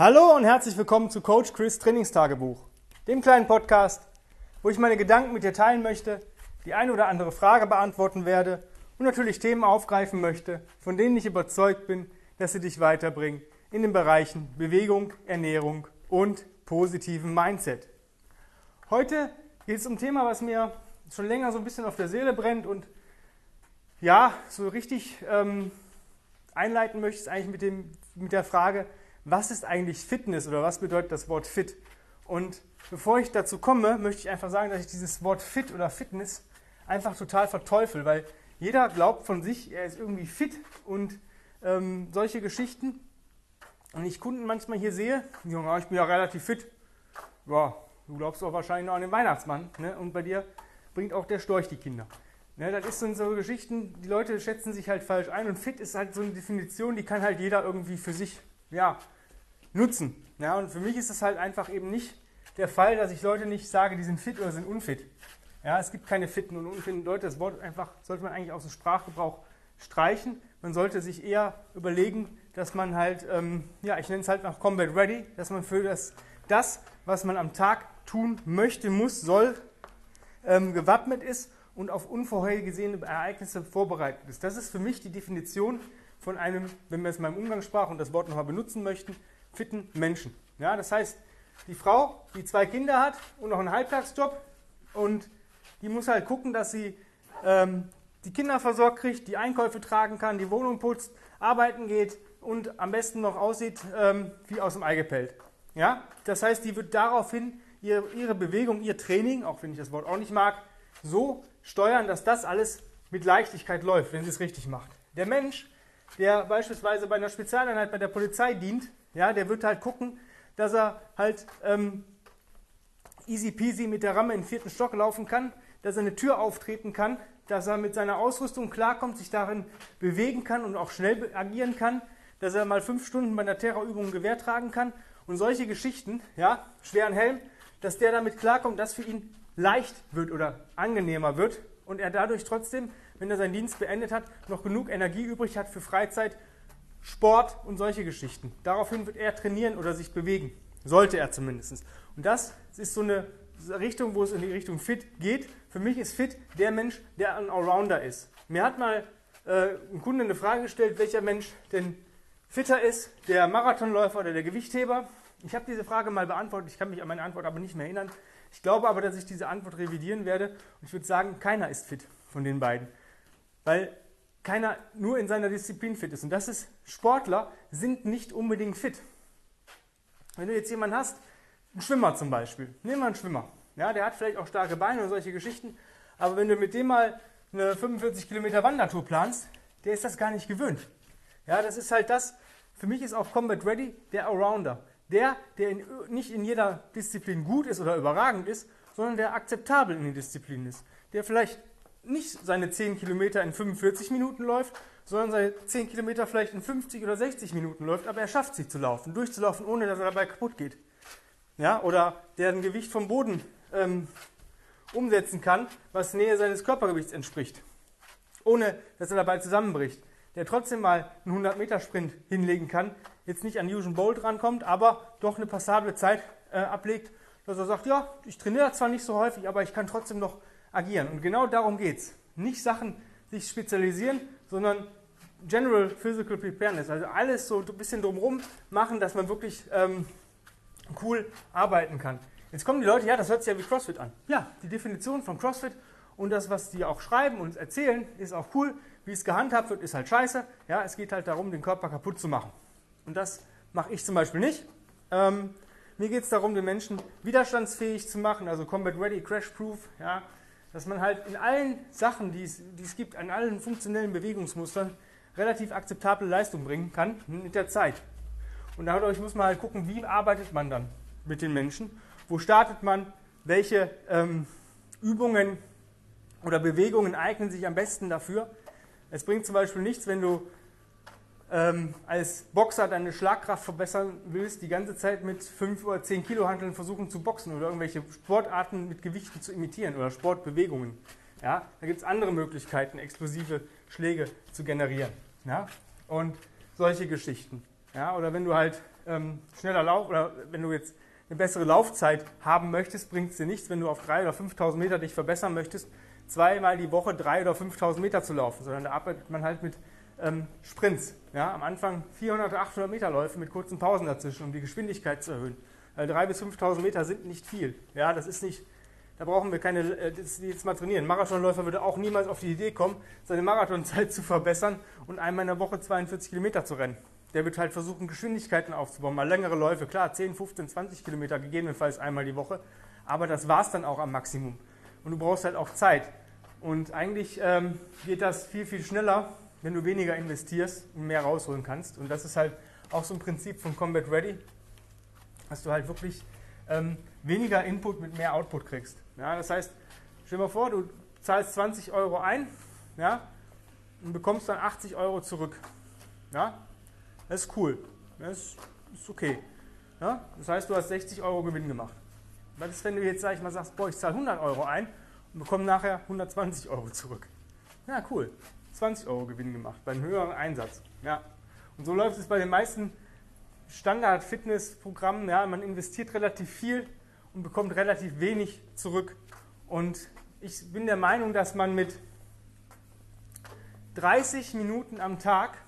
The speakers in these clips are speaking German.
Hallo und herzlich willkommen zu Coach Chris Trainingstagebuch, dem kleinen Podcast, wo ich meine Gedanken mit dir teilen möchte, die eine oder andere Frage beantworten werde und natürlich Themen aufgreifen möchte, von denen ich überzeugt bin, dass sie dich weiterbringen in den Bereichen Bewegung, Ernährung und positiven Mindset. Heute geht es um ein Thema, was mir schon länger so ein bisschen auf der Seele brennt und ja, so richtig ähm, einleiten möchte ich eigentlich mit, dem, mit der Frage, was ist eigentlich Fitness oder was bedeutet das Wort fit? Und bevor ich dazu komme, möchte ich einfach sagen, dass ich dieses Wort fit oder Fitness einfach total verteufel, weil jeder glaubt von sich, er ist irgendwie fit und ähm, solche Geschichten. Und ich Kunden manchmal hier sehe, ja, ich bin ja relativ fit. Ja, du glaubst doch wahrscheinlich noch an den Weihnachtsmann. Ne? Und bei dir bringt auch der Storch die Kinder. Ne, das so, so Geschichten, die Leute schätzen sich halt falsch ein und fit ist halt so eine Definition, die kann halt jeder irgendwie für sich ja, nutzen. Ja, und für mich ist es halt einfach eben nicht der Fall, dass ich Leute nicht sage, die sind fit oder sind unfit. Ja, es gibt keine fitten und unfitten Leute. Das Wort einfach sollte man eigentlich aus dem Sprachgebrauch streichen. Man sollte sich eher überlegen, dass man halt, ähm, ja, ich nenne es halt nach Combat Ready, dass man für das, das, was man am Tag tun möchte, muss, soll, ähm, gewappnet ist und auf unvorhergesehene Ereignisse vorbereitet ist. Das ist für mich die Definition von einem, wenn wir es mal im Umgangssprach und das Wort nochmal benutzen möchten, fitten Menschen. Ja, das heißt, die Frau, die zwei Kinder hat und noch einen Halbtagsjob und die muss halt gucken, dass sie ähm, die Kinder versorgt kriegt, die Einkäufe tragen kann, die Wohnung putzt, arbeiten geht und am besten noch aussieht ähm, wie aus dem Ei gepellt. Ja? Das heißt, die wird daraufhin ihre, ihre Bewegung, ihr Training, auch wenn ich das Wort auch nicht mag, so steuern, dass das alles mit Leichtigkeit läuft, wenn sie es richtig macht. Der Mensch, der beispielsweise bei einer Spezialeinheit bei der Polizei dient, ja, der wird halt gucken, dass er halt ähm, easy peasy mit der Ramme in den vierten Stock laufen kann, dass er eine Tür auftreten kann, dass er mit seiner Ausrüstung klarkommt, sich darin bewegen kann und auch schnell agieren kann, dass er mal fünf Stunden bei einer Terrorübung ein Gewehr tragen kann und solche Geschichten, ja, schweren Helm, dass der damit klarkommt, dass für ihn leicht wird oder angenehmer wird und er dadurch trotzdem, wenn er seinen Dienst beendet hat, noch genug Energie übrig hat für Freizeit, Sport und solche Geschichten. Daraufhin wird er trainieren oder sich bewegen. Sollte er zumindest. Und das ist so eine Richtung, wo es in die Richtung Fit geht. Für mich ist Fit der Mensch, der ein Allrounder ist. Mir hat mal äh, ein Kunde eine Frage gestellt, welcher Mensch denn fitter ist, der Marathonläufer oder der Gewichtheber. Ich habe diese Frage mal beantwortet, ich kann mich an meine Antwort aber nicht mehr erinnern. Ich glaube aber, dass ich diese Antwort revidieren werde und ich würde sagen, keiner ist fit von den beiden. Weil keiner nur in seiner Disziplin fit ist. Und das ist, Sportler sind nicht unbedingt fit. Wenn du jetzt jemanden hast, einen Schwimmer zum Beispiel, nehmen wir einen Schwimmer. Ja, der hat vielleicht auch starke Beine und solche Geschichten, aber wenn du mit dem mal eine 45 Kilometer Wandertour planst, der ist das gar nicht gewöhnt. Ja, das ist halt das, für mich ist auch Combat Ready der Allrounder. Der, der in, nicht in jeder Disziplin gut ist oder überragend ist, sondern der akzeptabel in den Disziplinen ist. Der vielleicht nicht seine 10 Kilometer in 45 Minuten läuft, sondern seine 10 Kilometer vielleicht in 50 oder 60 Minuten läuft, aber er schafft sie zu laufen, durchzulaufen, ohne dass er dabei kaputt geht. Ja, oder der ein Gewicht vom Boden ähm, umsetzen kann, was Nähe seines Körpergewichts entspricht, ohne dass er dabei zusammenbricht. Der trotzdem mal einen 100-Meter-Sprint hinlegen kann, jetzt nicht an Usain Bolt rankommt, aber doch eine passable Zeit äh, ablegt, dass er sagt, ja, ich trainiere zwar nicht so häufig, aber ich kann trotzdem noch agieren. Und genau darum geht es. Nicht Sachen sich spezialisieren, sondern General Physical Preparedness, also alles so ein bisschen drumherum machen, dass man wirklich ähm, cool arbeiten kann. Jetzt kommen die Leute, ja, das hört sich ja wie CrossFit an. Ja, die Definition von CrossFit und das, was die auch schreiben und erzählen, ist auch cool. Wie es gehandhabt wird, ist halt scheiße. Ja, es geht halt darum, den Körper kaputt zu machen. Und das mache ich zum Beispiel nicht. Ähm, mir geht es darum, den Menschen widerstandsfähig zu machen, also Combat Ready, Crash Proof, ja, dass man halt in allen Sachen, die es, die es gibt, an allen funktionellen Bewegungsmustern relativ akzeptable Leistung bringen kann mit der Zeit. Und dadurch muss man halt gucken, wie arbeitet man dann mit den Menschen, wo startet man, welche ähm, Übungen oder Bewegungen eignen sich am besten dafür. Es bringt zum Beispiel nichts, wenn du ähm, als Boxer deine Schlagkraft verbessern willst, die ganze Zeit mit 5 oder 10 Kilo Handeln versuchen zu boxen oder irgendwelche Sportarten mit Gewichten zu imitieren oder Sportbewegungen. Ja, da gibt es andere Möglichkeiten, explosive Schläge zu generieren. Ja? Und solche Geschichten. Ja? Oder wenn du halt ähm, schneller Lauf oder wenn du jetzt eine bessere Laufzeit haben möchtest, bringt es dir nichts, wenn du auf 3.000 oder 5.000 Meter dich verbessern möchtest, zweimal die Woche 3.000 oder 5.000 Meter zu laufen, sondern da arbeitet man halt mit ähm, Sprints. Ja? Am Anfang 400 oder 800 Meter Läufe mit kurzen Pausen dazwischen, um die Geschwindigkeit zu erhöhen. Weil 3.000 bis 5.000 Meter sind nicht viel. Ja, das ist nicht, da brauchen wir keine, äh, das jetzt mal trainieren. Ein Marathonläufer würde auch niemals auf die Idee kommen, seine Marathonzeit zu verbessern und einmal in der Woche 42 Kilometer zu rennen. Der wird halt versuchen, Geschwindigkeiten aufzubauen, mal längere Läufe, klar, 10, 15, 20 Kilometer gegebenenfalls einmal die Woche, aber das war es dann auch am Maximum. Und du brauchst halt auch Zeit. Und eigentlich ähm, geht das viel, viel schneller, wenn du weniger investierst und mehr rausholen kannst. Und das ist halt auch so ein Prinzip von Combat Ready, dass du halt wirklich ähm, weniger Input mit mehr Output kriegst. Ja, das heißt, stell dir mal vor, du zahlst 20 Euro ein ja, und bekommst dann 80 Euro zurück. Ja, das ist cool. Das ist okay. Ja, das heißt, du hast 60 Euro Gewinn gemacht. Was ist, wenn du jetzt, sag ich mal, sagst, boah, ich zahle 100 Euro ein und bekomme nachher 120 Euro zurück? Ja, cool. 20 Euro Gewinn gemacht bei einem höheren Einsatz. Ja. Und so läuft es bei den meisten Standard-Fitness-Programmen. Ja, man investiert relativ viel und bekommt relativ wenig zurück. Und ich bin der Meinung, dass man mit 30 Minuten am Tag,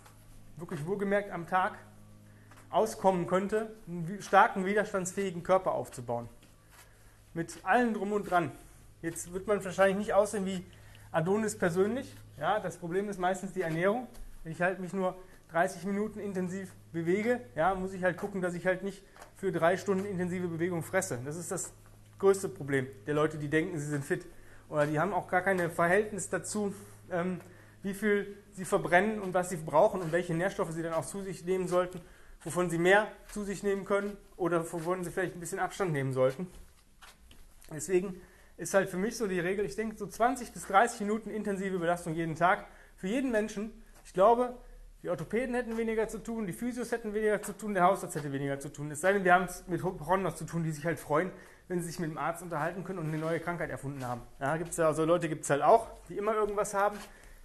wirklich wohlgemerkt am Tag, auskommen könnte, einen starken, widerstandsfähigen Körper aufzubauen. Mit allem drum und dran. Jetzt wird man wahrscheinlich nicht aussehen wie Adonis persönlich. Ja, das Problem ist meistens die Ernährung. Wenn ich halt mich nur 30 Minuten intensiv bewege, ja, muss ich halt gucken, dass ich halt nicht für drei Stunden intensive Bewegung fresse. Das ist das größte Problem der Leute, die denken, sie sind fit. Oder die haben auch gar kein Verhältnis dazu, ähm, wie viel sie verbrennen und was sie brauchen und welche Nährstoffe sie dann auch zu sich nehmen sollten, wovon sie mehr zu sich nehmen können oder wovon sie vielleicht ein bisschen Abstand nehmen sollten. Deswegen ist halt für mich so die Regel, ich denke so 20 bis 30 Minuten intensive Belastung jeden Tag für jeden Menschen. Ich glaube, die Orthopäden hätten weniger zu tun, die Physios hätten weniger zu tun, der Hausarzt hätte weniger zu tun. Es sei denn, wir haben es mit Hypochonders zu tun, die sich halt freuen, wenn sie sich mit dem Arzt unterhalten können und eine neue Krankheit erfunden haben. Ja, gibt's ja, also Leute gibt es halt auch, die immer irgendwas haben,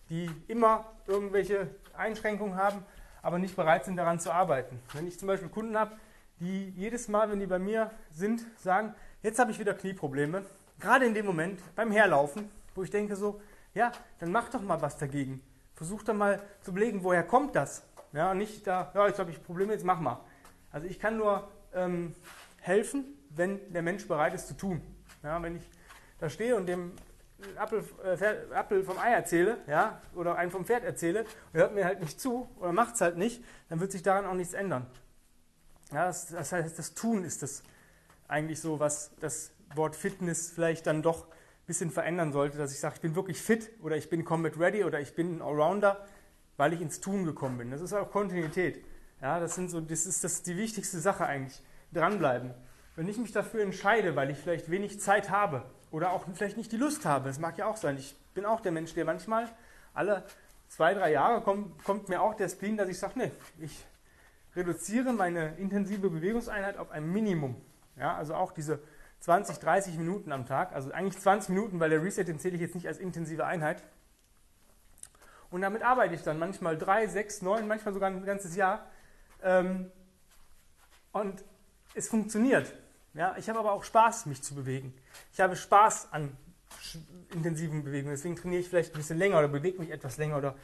die immer irgendwelche Einschränkungen haben, aber nicht bereit sind, daran zu arbeiten. Wenn ich zum Beispiel Kunden habe, die jedes Mal, wenn die bei mir sind, sagen, jetzt habe ich wieder Knieprobleme, gerade in dem Moment beim Herlaufen, wo ich denke so, ja, dann mach doch mal was dagegen. Versuch dann mal zu belegen, woher kommt das? Ja, nicht da, ja, jetzt habe ich Probleme, jetzt mach mal. Also ich kann nur ähm, helfen, wenn der Mensch bereit ist zu tun. Ja, wenn ich da stehe und dem Apfel, äh, Apfel vom Ei erzähle, ja, oder einen vom Pferd erzähle, und hört mir halt nicht zu oder macht es halt nicht, dann wird sich daran auch nichts ändern. Ja, das, das heißt, das Tun ist das eigentlich so, was das Wort Fitness vielleicht dann doch bisschen verändern sollte, dass ich sage, ich bin wirklich fit oder ich bin Combat Ready oder ich bin ein Allrounder, weil ich ins Tun gekommen bin. Das ist auch Kontinuität. Ja, das, sind so, das ist das die wichtigste Sache eigentlich. Dranbleiben. Wenn ich mich dafür entscheide, weil ich vielleicht wenig Zeit habe oder auch vielleicht nicht die Lust habe, das mag ja auch sein. Ich bin auch der Mensch, der manchmal alle zwei, drei Jahre kommt, kommt mir auch der Spleen, dass ich sage, nee, ich reduziere meine intensive Bewegungseinheit auf ein Minimum. Ja, also auch diese 20, 30 Minuten am Tag. Also eigentlich 20 Minuten, weil der Reset, den zähle ich jetzt nicht als intensive Einheit. Und damit arbeite ich dann manchmal drei, sechs, neun, manchmal sogar ein ganzes Jahr. Ähm, und es funktioniert. Ja, ich habe aber auch Spaß, mich zu bewegen. Ich habe Spaß an intensiven Bewegungen. Deswegen trainiere ich vielleicht ein bisschen länger oder bewege mich etwas länger oder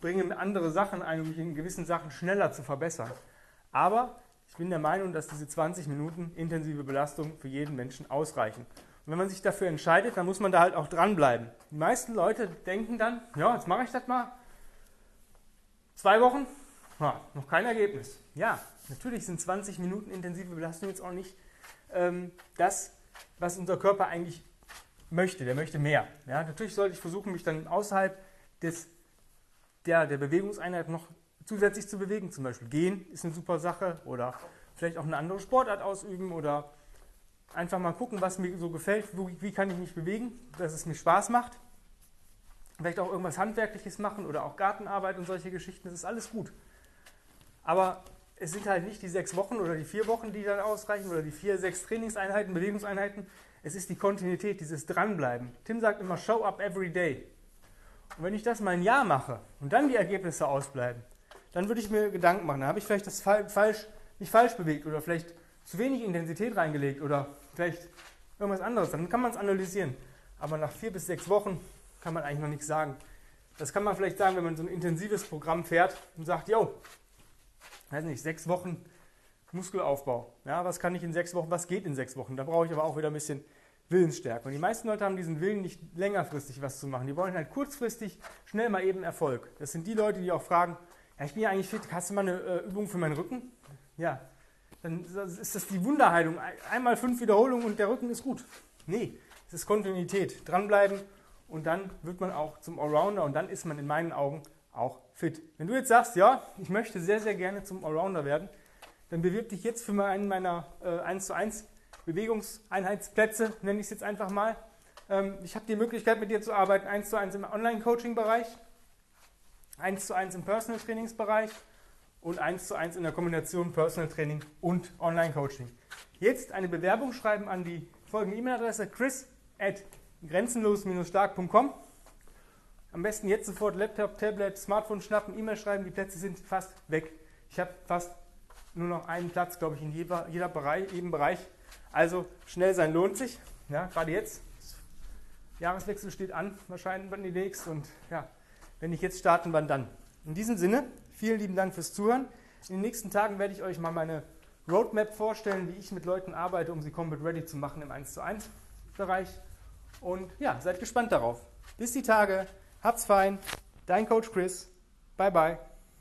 bringe andere Sachen ein, um mich in gewissen Sachen schneller zu verbessern. Aber ich bin der Meinung, dass diese 20 Minuten intensive Belastung für jeden Menschen ausreichen. Und wenn man sich dafür entscheidet, dann muss man da halt auch dranbleiben. Die meisten Leute denken dann, ja, jetzt mache ich das mal. Zwei Wochen, ja, noch kein Ergebnis. Ja, natürlich sind 20 Minuten intensive Belastung jetzt auch nicht ähm, das, was unser Körper eigentlich möchte. Der möchte mehr. Ja, natürlich sollte ich versuchen, mich dann außerhalb des, der, der Bewegungseinheit noch zusätzlich zu bewegen. Zum Beispiel gehen ist eine super Sache oder vielleicht auch eine andere Sportart ausüben oder einfach mal gucken, was mir so gefällt, wie kann ich mich bewegen, dass es mir Spaß macht. Vielleicht auch irgendwas Handwerkliches machen oder auch Gartenarbeit und solche Geschichten, das ist alles gut. Aber es sind halt nicht die sechs Wochen oder die vier Wochen, die dann ausreichen oder die vier, sechs Trainingseinheiten, Bewegungseinheiten. Es ist die Kontinuität, dieses Dranbleiben. Tim sagt immer, show up every day. Und wenn ich das mal ein Jahr mache und dann die Ergebnisse ausbleiben, dann würde ich mir Gedanken machen. Da habe ich vielleicht das falsch nicht falsch bewegt oder vielleicht zu wenig Intensität reingelegt oder vielleicht irgendwas anderes. Dann kann man es analysieren. Aber nach vier bis sechs Wochen kann man eigentlich noch nichts sagen. Das kann man vielleicht sagen, wenn man so ein intensives Programm fährt und sagt, yo, weiß nicht, sechs Wochen Muskelaufbau. Ja, was kann ich in sechs Wochen, was geht in sechs Wochen? Da brauche ich aber auch wieder ein bisschen Willensstärke. Und die meisten Leute haben diesen Willen nicht längerfristig was zu machen. Die wollen halt kurzfristig schnell mal eben Erfolg. Das sind die Leute, die auch fragen, ja, ich bin ja eigentlich fit, hast du mal eine äh, Übung für meinen Rücken? Ja, dann ist das die Wunderheilung. Einmal fünf Wiederholungen und der Rücken ist gut. Nee, es ist Kontinuität. Dranbleiben und dann wird man auch zum Allrounder und dann ist man in meinen Augen auch fit. Wenn du jetzt sagst, ja, ich möchte sehr, sehr gerne zum Allrounder werden, dann bewirb dich jetzt für einen meiner äh, 1 zu 1 Bewegungseinheitsplätze, nenne ich es jetzt einfach mal. Ähm, ich habe die Möglichkeit, mit dir zu arbeiten, 1 zu 1 im Online-Coaching-Bereich, 1 zu 1 im Personal-Trainingsbereich und 1 zu 1 in der Kombination Personal Training und Online-Coaching. Jetzt eine Bewerbung schreiben an die folgende E-Mail-Adresse chris at grenzenlos-stark.com. Am besten jetzt sofort Laptop, Tablet, Smartphone schnappen, E-Mail schreiben, die Plätze sind fast weg. Ich habe fast nur noch einen Platz, glaube ich, in jeder, jeder Bereich, jedem Bereich. Also schnell sein lohnt sich. Ja, gerade jetzt. Jahreswechsel steht an, wahrscheinlich demnächst. Und ja, wenn nicht jetzt starten, wann dann? In diesem Sinne, vielen lieben Dank fürs Zuhören. In den nächsten Tagen werde ich euch mal meine Roadmap vorstellen, wie ich mit Leuten arbeite, um sie Combat Ready zu machen im 1 zu 1 Bereich. Und ja, seid gespannt darauf. Bis die Tage. Habt's fein. Dein Coach Chris. Bye bye.